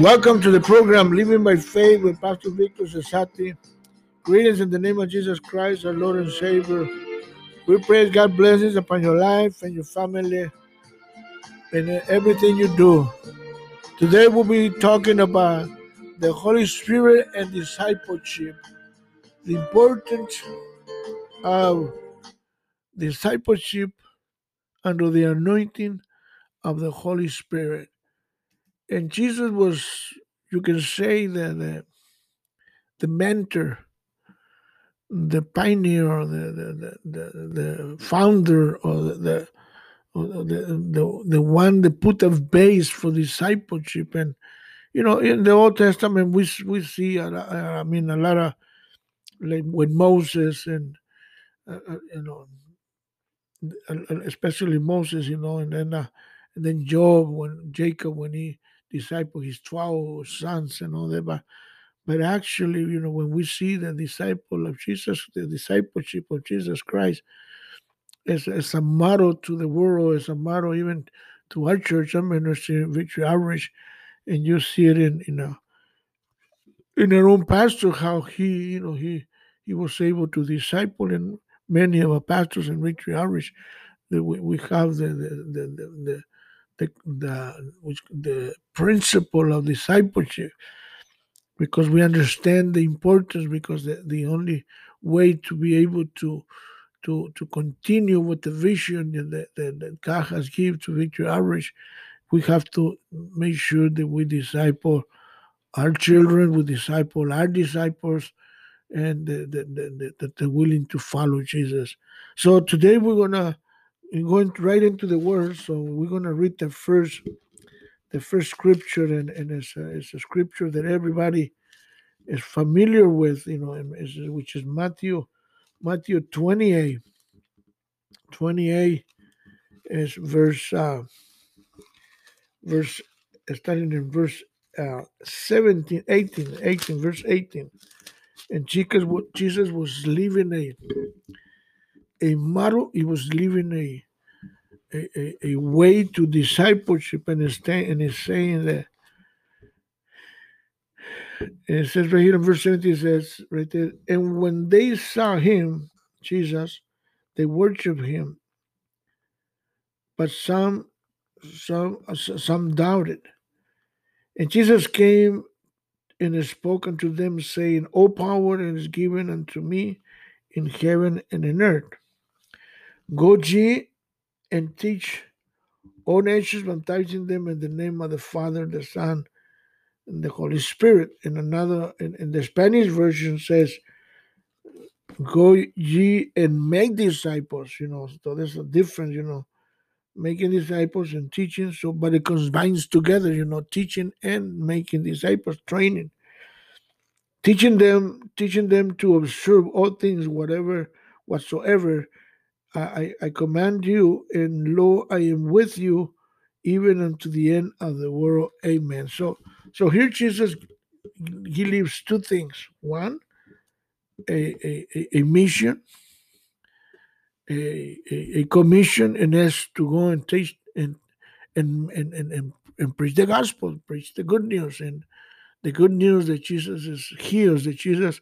Welcome to the program Living by Faith with Pastor Victor Cesati. Greetings in the name of Jesus Christ, our Lord and Savior. We pray God blessings upon your life and your family and everything you do. Today we'll be talking about the Holy Spirit and discipleship, the importance of discipleship under the anointing of the Holy Spirit. And Jesus was, you can say, the the, the mentor, the pioneer, the the, the, the founder, or the, the the, the one that put a base for discipleship. And you know, in the Old Testament, we we see, I mean, a lot of like with Moses and uh, uh you know, especially Moses, you know, and then uh, and then Job when Jacob when he disciple his 12 sons and all that but but actually you know when we see the disciple of jesus the discipleship of jesus christ as, as a model to the world as a model even to our church i'm interested in victory outreach and you see it in in a in our own pastor how he you know he he was able to disciple and many of our pastors in victory outreach that we, we have the the, the, the, the the the principle of discipleship because we understand the importance because the, the only way to be able to to to continue with the vision that, that, that God has given to Victory Outreach, we have to make sure that we disciple our children, we disciple our disciples, and that they're willing to follow Jesus. So today we're gonna we're going right into the word. So we're going to read the first the first scripture, and, and it's, a, it's a scripture that everybody is familiar with, you know, which is Matthew Matthew 28. 28 is verse uh, verse starting in verse uh, 17, 18, 18, verse 18. And Jesus, Jesus was leaving a a model, he was living a a, a, way to discipleship and is, and is saying that and it says right here in verse 17 it says right there and when they saw him jesus they worshiped him but some some some doubted. And jesus came and has spoken to them saying all power is given unto me in heaven and in earth Go ye and teach all nations, baptizing them in the name of the Father, the Son, and the Holy Spirit. In another, in, in the Spanish version says, Go ye and make disciples, you know. So there's a difference, you know, making disciples and teaching. So, but it combines together, you know, teaching and making disciples, training, teaching them, teaching them to observe all things, whatever, whatsoever I, I command you, and lo, I am with you even unto the end of the world. Amen. So, so here Jesus he leaves two things. One, a, a, a mission, a, a, commission, and that's to go and teach and and, and and and and preach the gospel, preach the good news, and the good news that Jesus is heals, that Jesus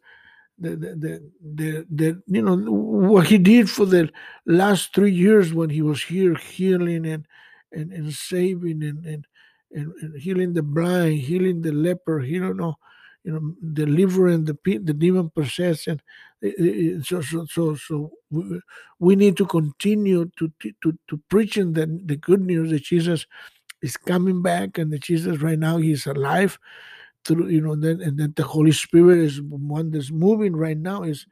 the, the, the, the, you know what he did for the last three years when he was here healing and and, and saving and, and and, and healing the blind healing the leper you know you know delivering the the demon possessed and eh, eh, eh, so so so so we need to continue to to to preaching the, the good news that jesus is coming back and that jesus right now he's alive through you know then and then the holy spirit is one that's moving right now is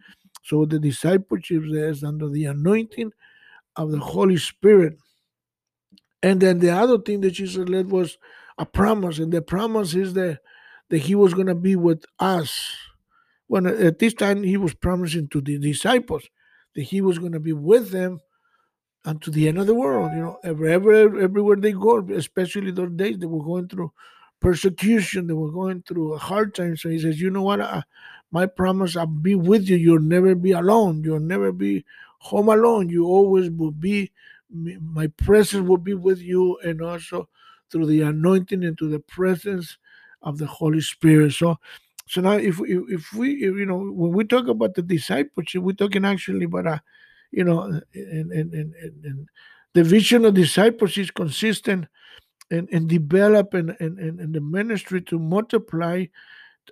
so the discipleship is under the anointing of the holy spirit. And then the other thing that jesus led was a promise and the promise is that that he was going to be with us. When at this time he was promising to the disciples that he was going to be with them unto the end of the world you know everywhere everywhere they go especially those days they were going through persecution, they were going through a hard time. So he says, You know what? I, my promise, I'll be with you. You'll never be alone. You'll never be home alone. You always will be, my presence will be with you. And also through the anointing and to the presence of the Holy Spirit. So, so now if we, if we, if, you know, when we talk about the discipleship, we're talking actually about, uh, you know, and, and, and, and the vision of discipleship is consistent and, and develop and, and, and the ministry to multiply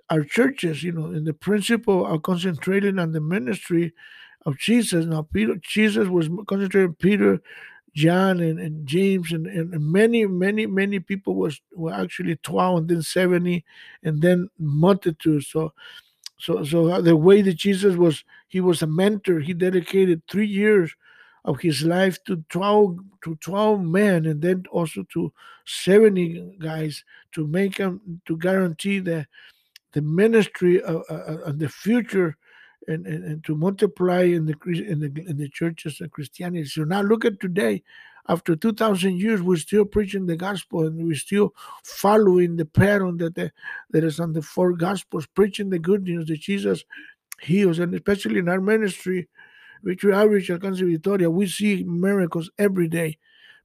our churches, you know, and the principle of concentrating on the ministry of Jesus. Now, Peter, Jesus was concentrating Peter, John, and, and James, and, and many, many, many people was were actually twelve, and then seventy, and then multitudes. So, so, so uh, the way that Jesus was, he was a mentor. He dedicated three years of his life to 12 to 12 men and then also to 70 guys to make them to guarantee the the ministry of, uh, uh the future and, and, and to multiply in the in the in the churches and Christianity. So now look at today, after two thousand years, we're still preaching the gospel and we're still following the pattern that the, that is on the four gospels, preaching the good news that Jesus heals, and especially in our ministry, Victory Outreach Alcance Victoria, we see miracles every day.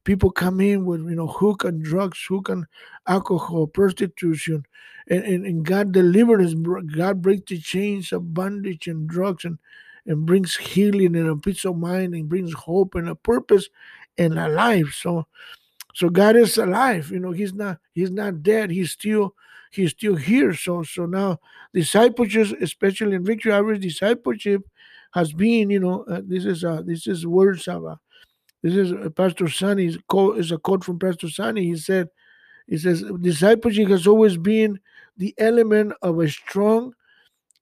People come in with you know hook and drugs, hook and alcohol, prostitution, and, and, and God delivers. God breaks the chains of bondage and drugs and and brings healing and a peace of mind and brings hope and a purpose in a life. So so God is alive. You know, He's not He's not dead. He's still He's still here. So so now discipleship, especially in Victory Outreach discipleship, has been, you know, uh, this is uh, this is words of uh, this is uh, Pastor Sonny's quote is a quote from Pastor Sunny. He said, he says, discipleship has always been the element of a strong,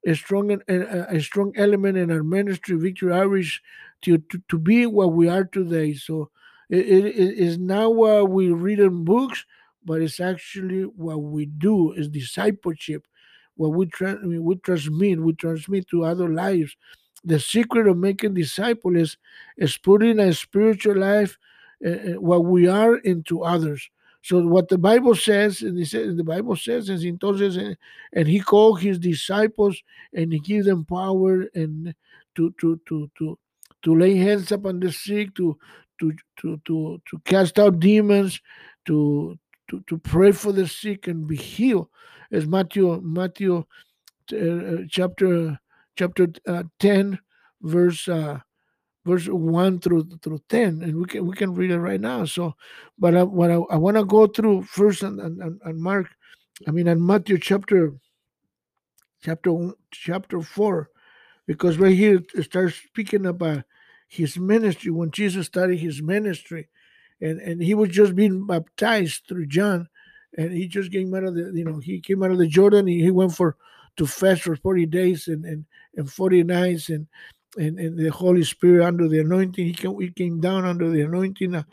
a strong, a, a strong element in our ministry, Victory Outreach, to, to, to be what we are today. So it, it, it is not what we read in books, but it's actually what we do is discipleship, what we, tra- we transmit, we transmit to other lives the secret of making disciples is, is putting a spiritual life uh, what we are into others. So what the Bible says, and the Bible says, is entonces, eh, and he called his disciples and he gave them power and to to to to to lay hands upon the sick, to to to to to cast out demons, to to to pray for the sick and be healed, as Matthew Matthew uh, chapter chapter uh, 10, verse uh, verse 1 through through 10 and we can we can read it right now. So but I, what i, I want to go through first and and and mark i mean on matthew chapter chapter chapter 4 because right here it starts speaking about his ministry when jesus started his ministry and and he was just being baptized through john and he just came out of the you know he came out of the jordan he went for to fast for 40 days and and, and 40 nights and, and and the Holy Spirit under the anointing. He came, he came down under the anointing. Uh,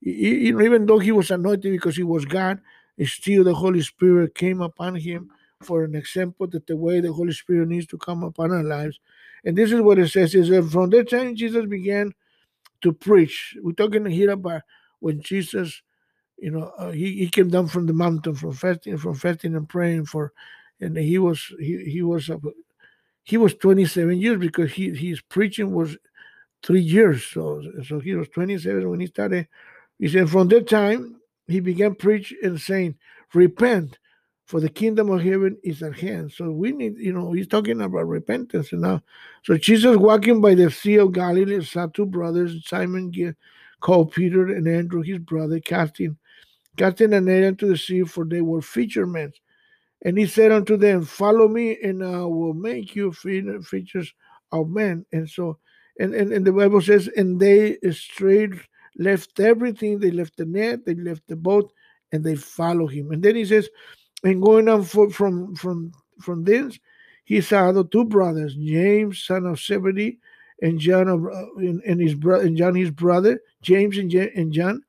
he, even though he was anointed because he was God, still the Holy Spirit came upon him for an example that the way the Holy Spirit needs to come upon our lives. And this is what it says: is that from that time Jesus began to preach. We're talking here about when Jesus, you know, uh, he, he came down from the mountain from fasting, from fasting and praying for and he was he he was a, he was 27 years because he his preaching was three years. So so he was 27 when he started. He said from that time he began preach and saying, "Repent, for the kingdom of heaven is at hand." So we need, you know, he's talking about repentance now. So Jesus walking by the Sea of Galilee saw two brothers, Simon called Peter and Andrew his brother, casting casting a net into the sea, for they were fishermen. And he said unto them, Follow me, and I will make you features of men. And so, and, and, and the Bible says, and they straight left everything. They left the net, they left the boat, and they follow him. And then he says, and going on for, from from from this, he saw the two brothers, James, son of Zebedee, and John of uh, and, and his brother, and John his brother, James and, and John,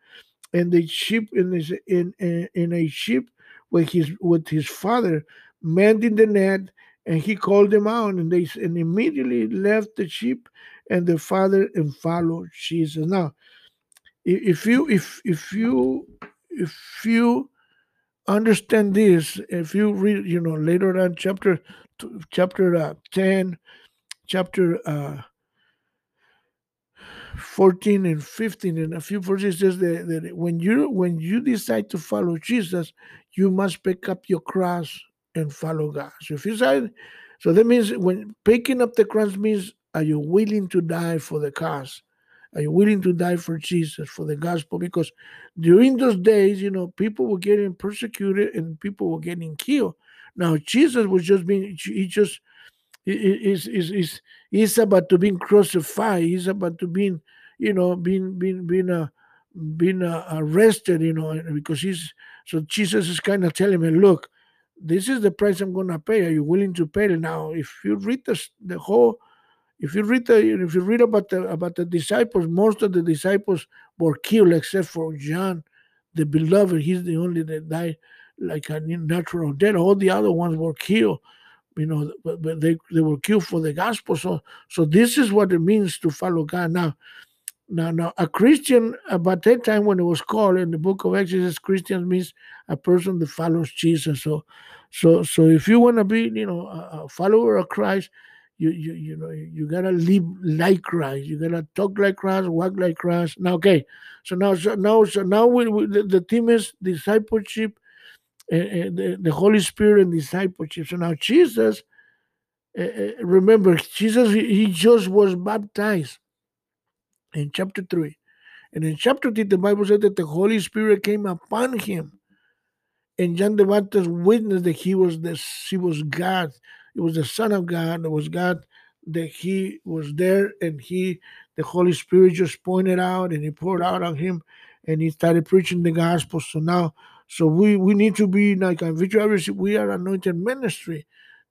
and the sheep in this in, in in a ship with his with his father mending the net and he called them out and they and immediately left the sheep and the father and followed jesus. Now if you if if you if you understand this if you read you know later on chapter chapter uh, 10 chapter uh 14 and 15 and a few verses says that, that when you when you decide to follow jesus you must pick up your cross and follow God. So if you say, so that means when picking up the cross means are you willing to die for the cause? Are you willing to die for Jesus, for the gospel? Because during those days, you know, people were getting persecuted and people were getting killed. Now Jesus was just being he just is is is he's about to be crucified. He's about to be, you know, being being being uh, being uh, arrested, you know, because he's so Jesus is kind of telling me, look, this is the price I'm going to pay. Are you willing to pay it? Now, if you read the, the whole, if you read the, if you read about the about the disciples, most of the disciples were killed except for John, the beloved. He's the only that died like a natural death. All the other ones were killed, you know, but, they they were killed for the gospel. So so this is what it means to follow God. Now, now, now, a Christian about that time when it was called in the book of Exodus, Christian means a person that follows Jesus. So, so, so if you want to be, you know, a, follower of Christ, you, you, you know, you gotta live like Christ. You gotta talk like Christ, walk like Christ. Now, okay, so now, so now, so now, we, we the, the theme is discipleship, uh, uh, the, the Holy Spirit and discipleship. So now, Jesus, uh, remember, Jesus, he just was baptized in chapter 3. And in chapter 3, the Bible said that the Holy Spirit came upon him. And John the Baptist witnessed that he was the he was God. It was the Son of God. It was God that he was there and he the Holy Spirit just pointed out and he poured out on him and he started preaching the gospel. So now so we we need to be like a we are anointed ministry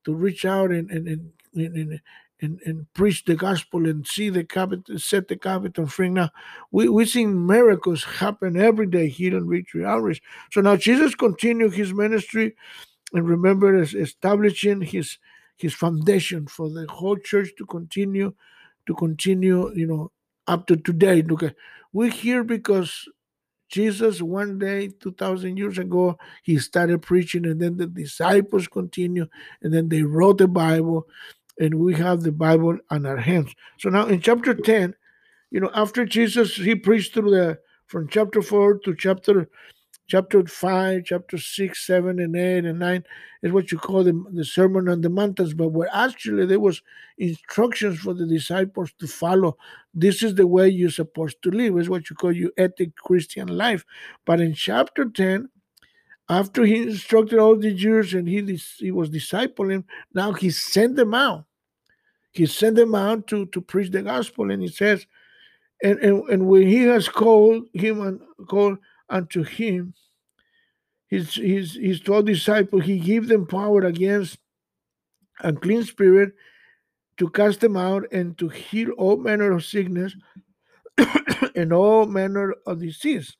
to reach out and and, and, and, and, and preach the gospel and see the capital, set the capital free. Now, we, we've seen miracles happen every day here in Victory Outreach. So now Jesus continued his ministry and remember establishing his his foundation for the whole church to continue to continue, you know, up to today. Okay, we're here because Jesus, one day, 2,000 years ago, he started preaching, and then the disciples continue, and then they wrote the Bible, and we have the Bible on our hands. So now in chapter 10, you know, after Jesus, he preached through the from chapter 4 to chapter chapter 5, chapter 6, 7, and 8, and 9 is what you call the, the Sermon on the Mountains, but where actually there was instructions for the disciples to follow. This is the way you're supposed to live, is what you call your ethic Christian life. But in chapter 10, after he instructed all the Jews and he, he was discipling, now he sent them out. He sent them out to, to preach the gospel. And he says, and, and, and when he has called him and called unto him, his, his, his 12 disciples, he gave them power against unclean spirit to cast them out and to heal all manner of sickness and all manner of disease.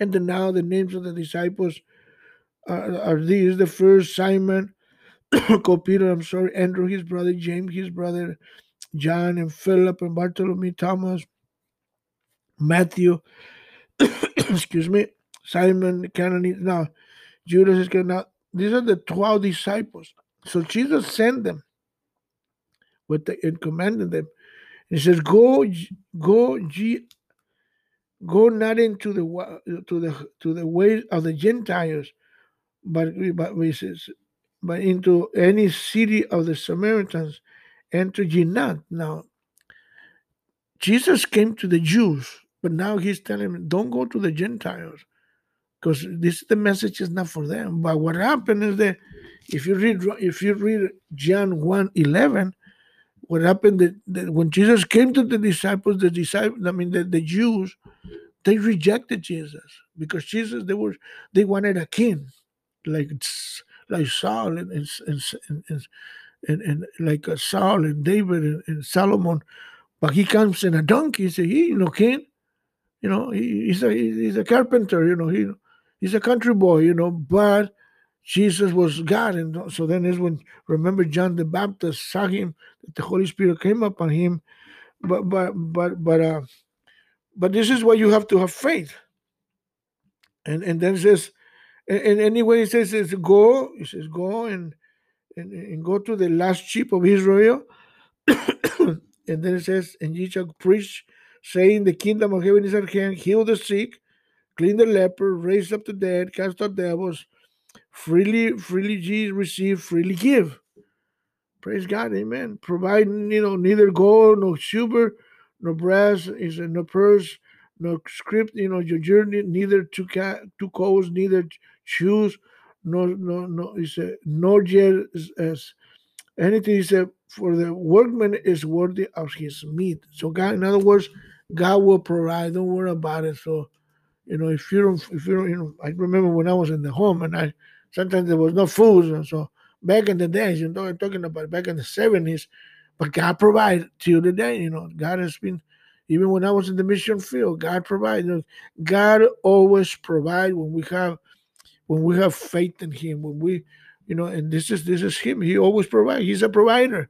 And then now the names of the disciples are, are these the first Simon, called Peter, I'm sorry, Andrew, his brother, James, his brother, John, and Philip, and Bartholomew, Thomas, Matthew, excuse me, Simon, Canaan, now Judas is now these are the 12 disciples. So Jesus sent them with the, and commanded them. He says, Go, go, ye Go not into the to the to the way of the Gentiles, but but but into any city of the Samaritans, enter ye not. Now, Jesus came to the Jews, but now he's telling them, don't go to the Gentiles, because this the message is not for them. But what happened is that if you read if you read John 1 11, what happened that, that when Jesus came to the disciples, the disciples, I mean the, the Jews, they rejected Jesus because Jesus they were they wanted a king like like Saul and and and, and, and, and like Saul and David and, and, Solomon, but he comes in a donkey. He said, "He no king, you know. He, he's a he's a carpenter, you know. He he's a country boy, you know. But Jesus was God, and so then is when remember John the Baptist saw him, the Holy Spirit came upon him, but but but but uh but this is why you have to have faith. And and then says, and, anyway, it says, says go, it says go and, and, and go to the last sheep of Israel. and then it says, and ye shall preach, saying, The kingdom of heaven is at hand, heal the sick, clean the leper, raise up the dead, cast out devils. freely, freely receive, freely give. Praise God, Amen. Providing, you know, neither gold, nor silver, no brass, is no purse, no script, you know, your journey, neither two cat, two coats, neither shoes, no, no, no. He said, nor yet as, anything. He said, for the workman is worthy of his meat. So God, in other words, God will provide. Don't worry about it. So, you know, if you don't, if you don't, you know, I remember when I was in the home and I sometimes there was no food, and so back in the days, you know, I'm talking about back in the seventies, but God provided till today. You know, God has been even when I was in the mission field, God provided. God always provide when we have when we have faith in Him. When we, you know, and this is this is Him. He always provides. He's a provider.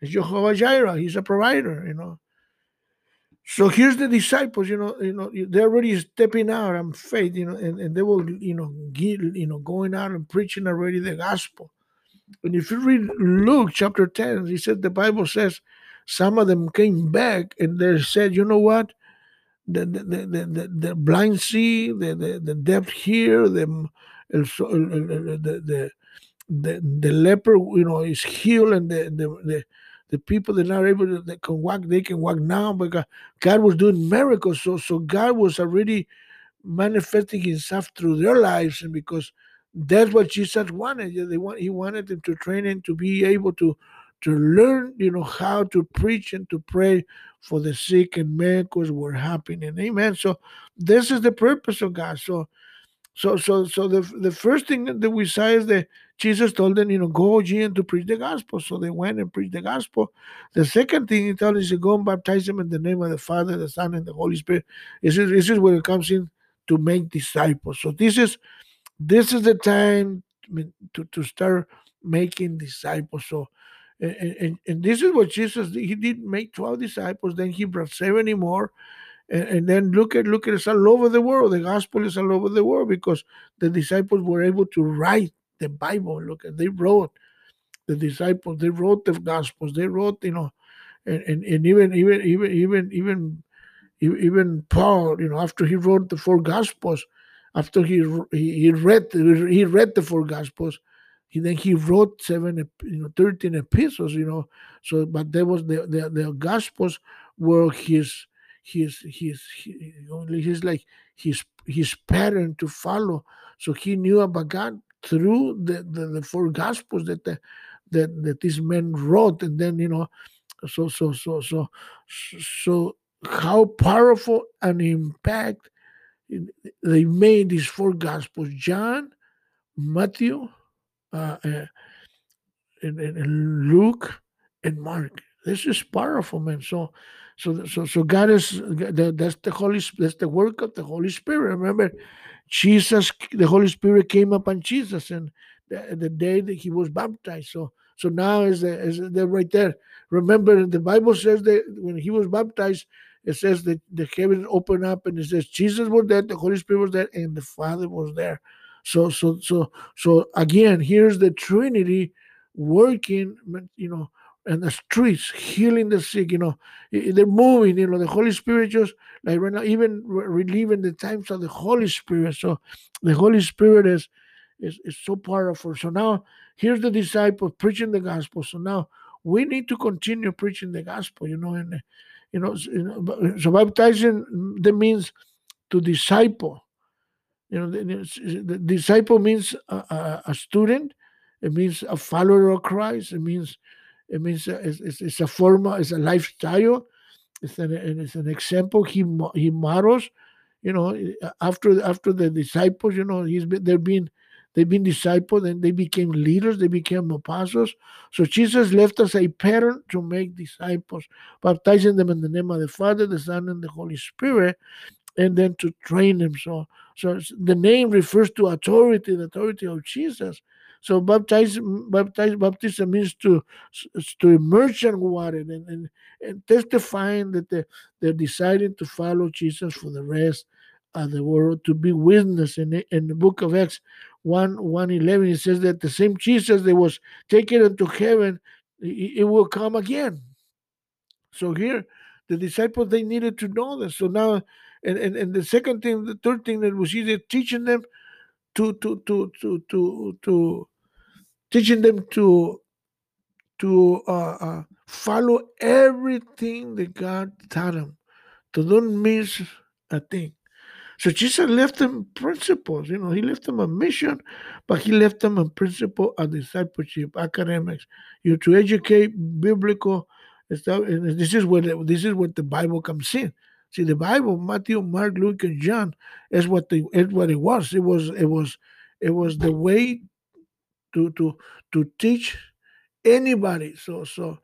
It's Jehovah Jireh. He's a provider. You know. So here's the disciples. You know, you know, they're already stepping out on faith. You know, and, and they will, you know, get, you know, going out and preaching already the gospel. And if you read Luke chapter 10, he said the Bible says some of them came back and they said, you know what? The the, the, the, the blind see, the, the, the deaf hear, the, mm, the, the, the, the leper, you know, is healed and the, the, the, the people that are able to that can walk, they can walk now because God was doing miracles. So so God was already manifesting himself through their lives and because that's what Jesus wanted. They want he wanted them to train and to be able to to learn, you know, how to preach and to pray for the sick and miracles were happening. Amen. So this is the purpose of God. So so so so the the first thing that we saw is that Jesus told them, you know, go ye and to preach the gospel. So they went and preached the gospel. The second thing he told is to go and baptize them in the name of the Father, the Son, and the Holy Spirit. This is this is where it comes in to make disciples. So this is this is the time to, to start making disciples. So, and, and, and this is what Jesus did. He did make 12 disciples, then he brought 70 more. And, and then look at look at it's all over the world. The gospel is all over the world because the disciples were able to write the Bible. Look at they wrote the disciples, they wrote the gospels, they wrote, you know, and, and, and even even even even even even Paul, you know, after he wrote the four gospels, after he he read he read the four gospels he then he wrote seven you know 13 epistles you know. So but there was the the, the gospels were his his his he, his like his his pattern to follow. So he knew about god through the the, the four gospels that the that that these men wrote and then you know so so so so so how powerful an impact they made these four gospels John, Matthew, uh, and, and, Luke, and Mark. This is powerful, man. So, so, so, so God is that's the Holy that's the work of the Holy Spirit. Remember, Jesus, the Holy Spirit came upon Jesus, and the, the day that he was baptized. So, so now is the, is the right there. Remember, the Bible says that when he was baptized, it says that the heavens opened up and it says Jesus was there, the Holy Spirit was there, and the Father was there. So, so, so, so again, here's the Trinity working, you know, and the streets healing the sick, you know, eh, eh, they're moving, you know, the Holy Spirit just like right now, even relieving the times of the Holy Spirit. So the Holy Spirit is is, is so powerful. So now here's the disciple preaching the gospel. So now we need to continue preaching the gospel, you know, and eh, you know, so baptizing that means to disciple. You know, the, the disciple means a, a, a, student. It means a follower of Christ. It means it means uh, it's, it's a form. It's a lifestyle. It's an it's an example. He he models. You know, after after the disciples, you know, he's been they're being They've been disciples and they became leaders, they became apostles. So Jesus left us a pattern to make disciples, baptizing them in the name of the Father, the Son, and the Holy Spirit, and then to train them. So, so the name refers to authority, the authority of Jesus. So baptize, baptize, baptism means to to immerse in water and, and, and testifying that they, they're deciding to follow Jesus for the rest of the world, to be witness in, in the book of Acts 1 111 it says that the same jesus that was taken into heaven it, it will come again. So here the disciples they needed to know this. So now and, and, and the second thing the third thing that was either teaching them to to to to to, to teaching them to to uh, uh, follow everything that God taught them, to don't miss a thing. So Jesus left them principles, you know, he left them a mission, but he left them a principle of discipleship, academics, you know, to educate biblical stuff. And this is what this is what the Bible comes in. See, the Bible, Matthew, Mark, Luke, and John, is what the is what it was. It was it was it was the way to to to teach anybody. So so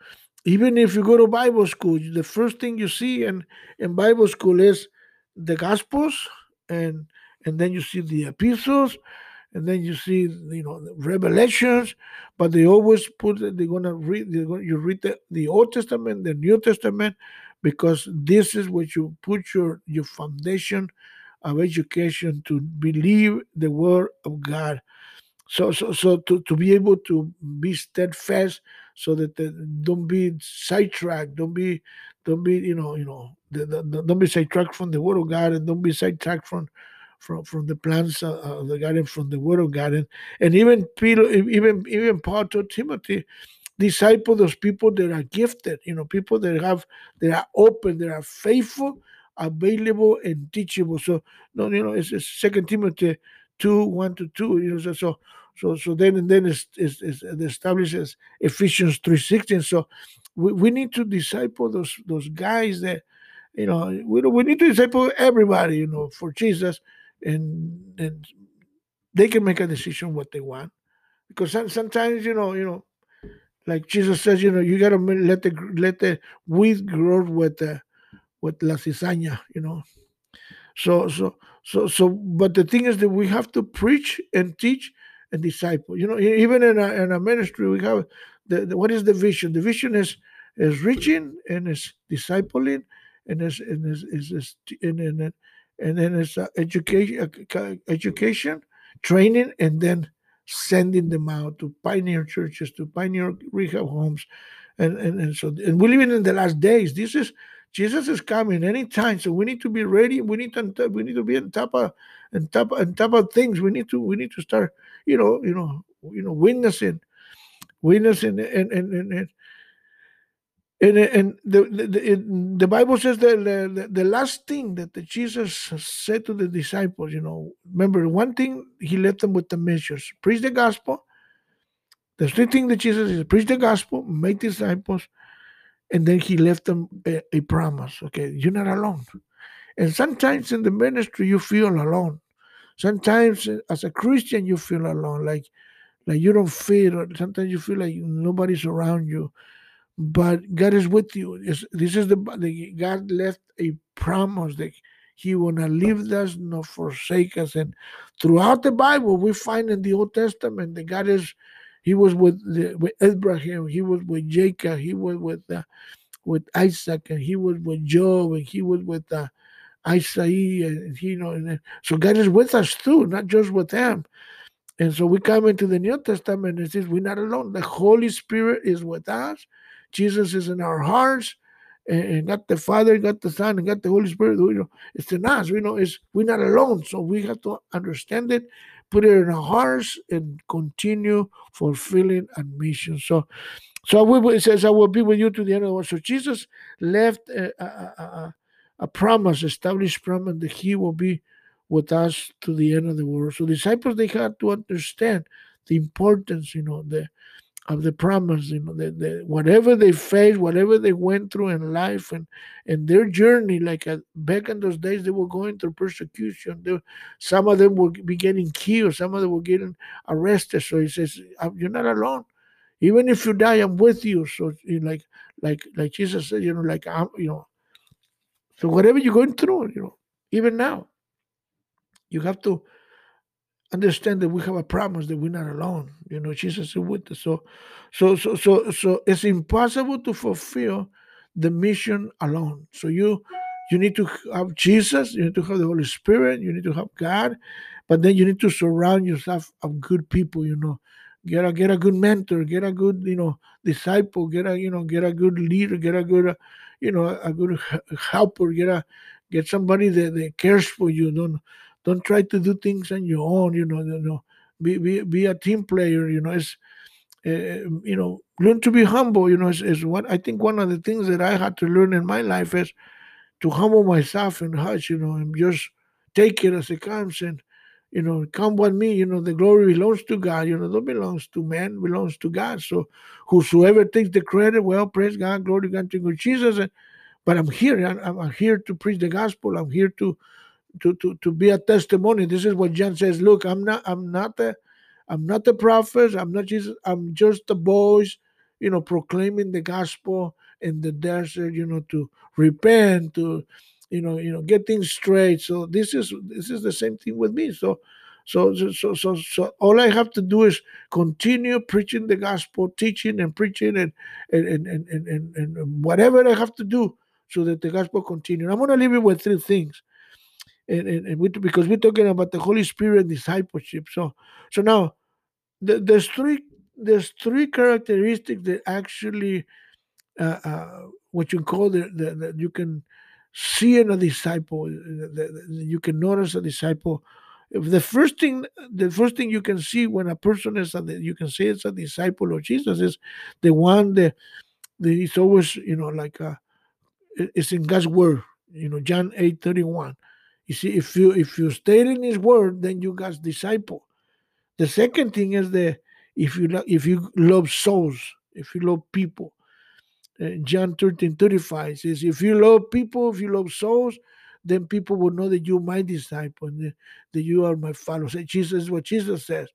even if you go to Bible school, the first thing you see in in Bible school is the Gospels and and then you see the epistles and then you see you know revelations but they always put they're gonna read they're gonna, you read the, the old testament the new testament because this is what you put your your foundation of education to believe the word of god. So so so to, to be able to be steadfast so that don't be sidetracked don't be don't be you know you know the, the, the, don't be sidetracked from the word of god and don't be sidetracked from from from the plans uh, uh, of the garden from the word of god. And, and even peter even even paul told timothy disciple those people that are gifted you know people that have that are open that are faithful available and teachable. So no you know it's, it's second timothy 2 1 to 2 you know so so so, so then and then it's, it's, it's establishes ephesians 3.16 so we, we need to disciple those those guys that you know we, we need to disciple everybody you know for jesus and and they can make a decision what they want. Because sometimes you know you know like jesus says you know you gotta let the let the wheat grow with the with la cizaña you know. So so so so but the thing is that we have to preach and teach and disciple. You know even in a, in a ministry we have the, the what is the vision? The vision is is reaching and is discipling and is and is, is, is and, and, and then it's uh, education uh, education training and then sending them out to pioneer churches to pioneer rehab homes and and, and so and we're living in the last days. This is jesus is coming anytime so we need to be ready. We need to we need to be on top of on top on top of things. We need to we need to start you know you know you know witnessing witnessing and and, and, and and, and the, the, the Bible says that the, the last thing that the Jesus said to the disciples, you know, remember one thing he left them with the measures preach the gospel. The three thing that Jesus is preach the gospel, make disciples, and then he left them a, a promise. Okay, you're not alone. And sometimes in the ministry you feel alone. Sometimes eh, as a Christian you feel alone, like like you don't feel. Sometimes you feel like nobody's around you but God is with you. This is the, the God left a promise that He will not leave us nor forsake us. And throughout the Bible, we find in the Old Testament that God is. He was with the, with Abraham. He was with Jacob. He was with uh, with Isaac, and he was with Job, and he was with uh, Isaiah, and he, you know. And so God is with us too, not just with them. And so we come into the New Testament and it says we're not alone. The Holy Spirit is with us. Jesus is in our hearts, and, got the Father, got the Son, and got the Holy Spirit. You know, it's in us. We know, it's we're not alone. So we have to understand it, put it in our hearts, and continue fulfilling a mission. So, so it says, "I will be with you to the end of the world." So Jesus left a, a, a, a promise, established promise that He will be with us to the end of the world. So disciples they had to understand the importance, you know, the of the promise, you know, that the, whatever they faced, whatever they went through in life and and their journey, like uh, back in those days, they were going through persecution. They, some of them would be getting killed, some of them were getting arrested. So he says, "You're not alone. Even if you die, I'm with you." So you know, like like like Jesus said, you know, like I'm, you know. So whatever you're going through, you know, even now, you have to understand that we have a promise that we're not alone. You know, Jesus is with us. So, so, so, so, so it's impossible to fulfill the mission alone. So you, you need to have Jesus. You need to have the Holy Spirit. You need to have God, but then you need to surround yourself of good people. You know, get a get a good mentor, get a good you know disciple, get a you know get a good leader, get a good uh, you know a good helper, get a get somebody that, that cares for you. Don't don't try to do things on your own. You know, you know, be be, be a team player. You know, it's uh, you know, learn to be humble. You know, is, is what I think one of the things that I had to learn in my life is to humble myself and hush. You know, and just take it as it comes and you know, come with me, you know, the glory belongs to God, you know, don't belongs to man, belongs to God. So whosoever takes the credit, well, praise God, glory to God, to Jesus. And, but I'm here, I'm, I'm here to preach the gospel. I'm here to to, to, to be a testimony. This is what John says. Look, I'm not, I'm not the, I'm not a prophet. I'm not Jesus. I'm just a voice, you know, proclaiming the gospel in the desert, you know, to repent, to, you know, you know, get things straight. So this is this is the same thing with me. So so, so, so, so, all I have to do is continue preaching the gospel, teaching and preaching, and and and and, and, and whatever I have to do so that the gospel continue. I'm going to leave it with three things and, and, and we, because we're talking about the Holy Spirit discipleship. So so now the, there's three there's three characteristics that actually uh, uh, what you call the, the, you can see in a disciple the, you can notice a disciple if the first thing the first thing you can see when a person is a, you can say it's a disciple of jesus is the one that, that is always you know like a, it's in god's word you know john 8 31 you see, if you if you stay in His Word, then you got disciple. The second thing is that if you if you love souls, if you love people, uh, John 13, 35 says, if you love people, if you love souls, then people will know that you're my disciple and that, you are my followers. Jesus what Jesus says.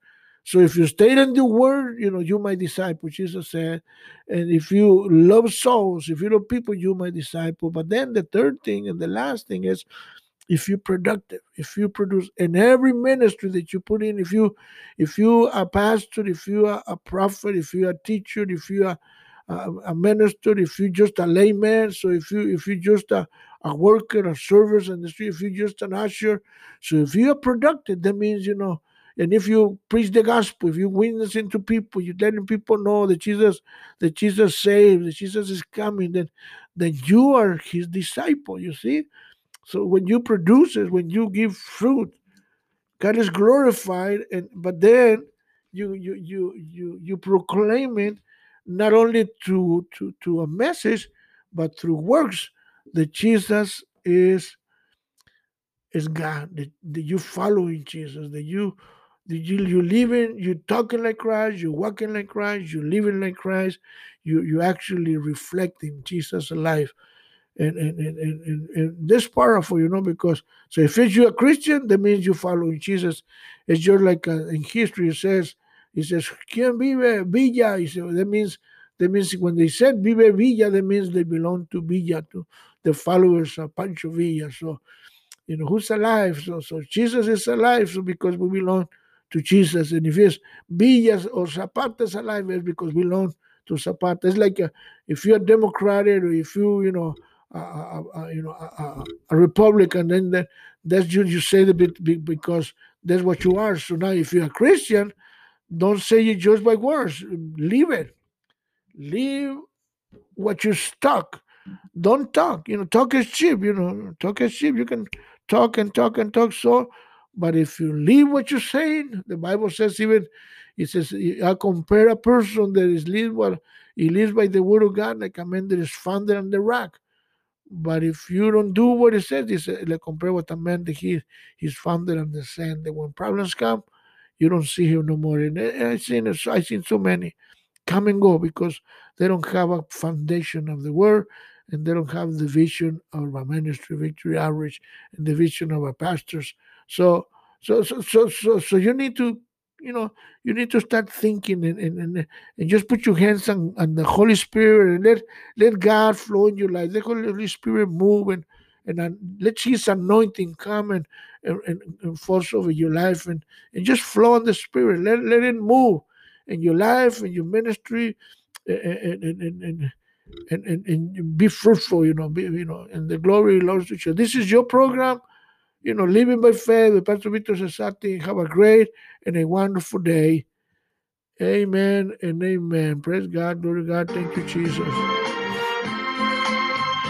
So if you stay in the word, you know, you're my disciple, Jesus said. And if you love souls, if you love people, you're my disciple. But then the third thing and the last thing is if you're productive if you produce in every ministry that you put in if you if you are a pastor if you are a prophet if you are a teacher if you are a, a minister if you're just a layman so if you if you're just a, a worker a service in the street if you're just an usher so if you are productive that means you know and if you preach the gospel, if you witness into people, you're letting people know that Jesus, that Jesus saves, that Jesus is coming, then then you are his disciple, you see? So when you produce it, when you give fruit, God is glorified, and but then you you you you you proclaim it not only to to to a message, but through works that Jesus is is God. That, that you following Jesus. That you that you you living, you talking like Christ, you walking like Christ, you living like Christ. You you actually reflecting Jesus' life and and, and, and, and this powerful, you know, because so if it's you a Christian, that means you following Jesus. It's just like uh, in history it says, it says, "Quien vive Villa?" He that means that means when they said "Vive Villa," that means they belong to Villa, to the followers of Pancho Villa. So, you know, who's alive? So, so Jesus is alive, so because we belong to Jesus, and if it's Villas or Zapata's alive, it's because we belong to Zapata. It's like a, if you're Democratic or if you, you know, uh, uh, you know, a, a Republican, then that, that's you, you say the bit because that's what you are. So now, if you're a Christian, don't say it just by words. Leave it. Leave what you stuck. Don't talk. You know, talk is cheap. You know, talk is cheap. You can talk and talk and talk. So, but if you leave what you're saying, the Bible says even it says I compare a person that is live what he lives by the word of God like a man that is founded on the rock. But if you don't do what it says, dice, le compré what a man that he, he's founded on the sand. That when problems come, you don't see him no more. And eh, I've seen, I've seen so many come and go because they don't have a foundation of the word and they don't have the vision of a ministry, victory outreach, and the vision of our pastors. So, so, so, so, so, so you need to you know, you need to start thinking and, and, and, and just put your hands on, on the Holy Spirit and let let God flow in your life. Let the Holy Spirit move and and uh, let His anointing come and, and, and, force over your life and, and just flow in the Spirit. Let, let it move in your life and your ministry and and and, and, and, and, and be fruitful, you know, be, you know, and the glory belongs to you. This is your program you know, living by faith with Pastor Victor Cesati. Have a great and a wonderful day. Amen and amen. Praise God. Glory to God. Thank you, Jesus.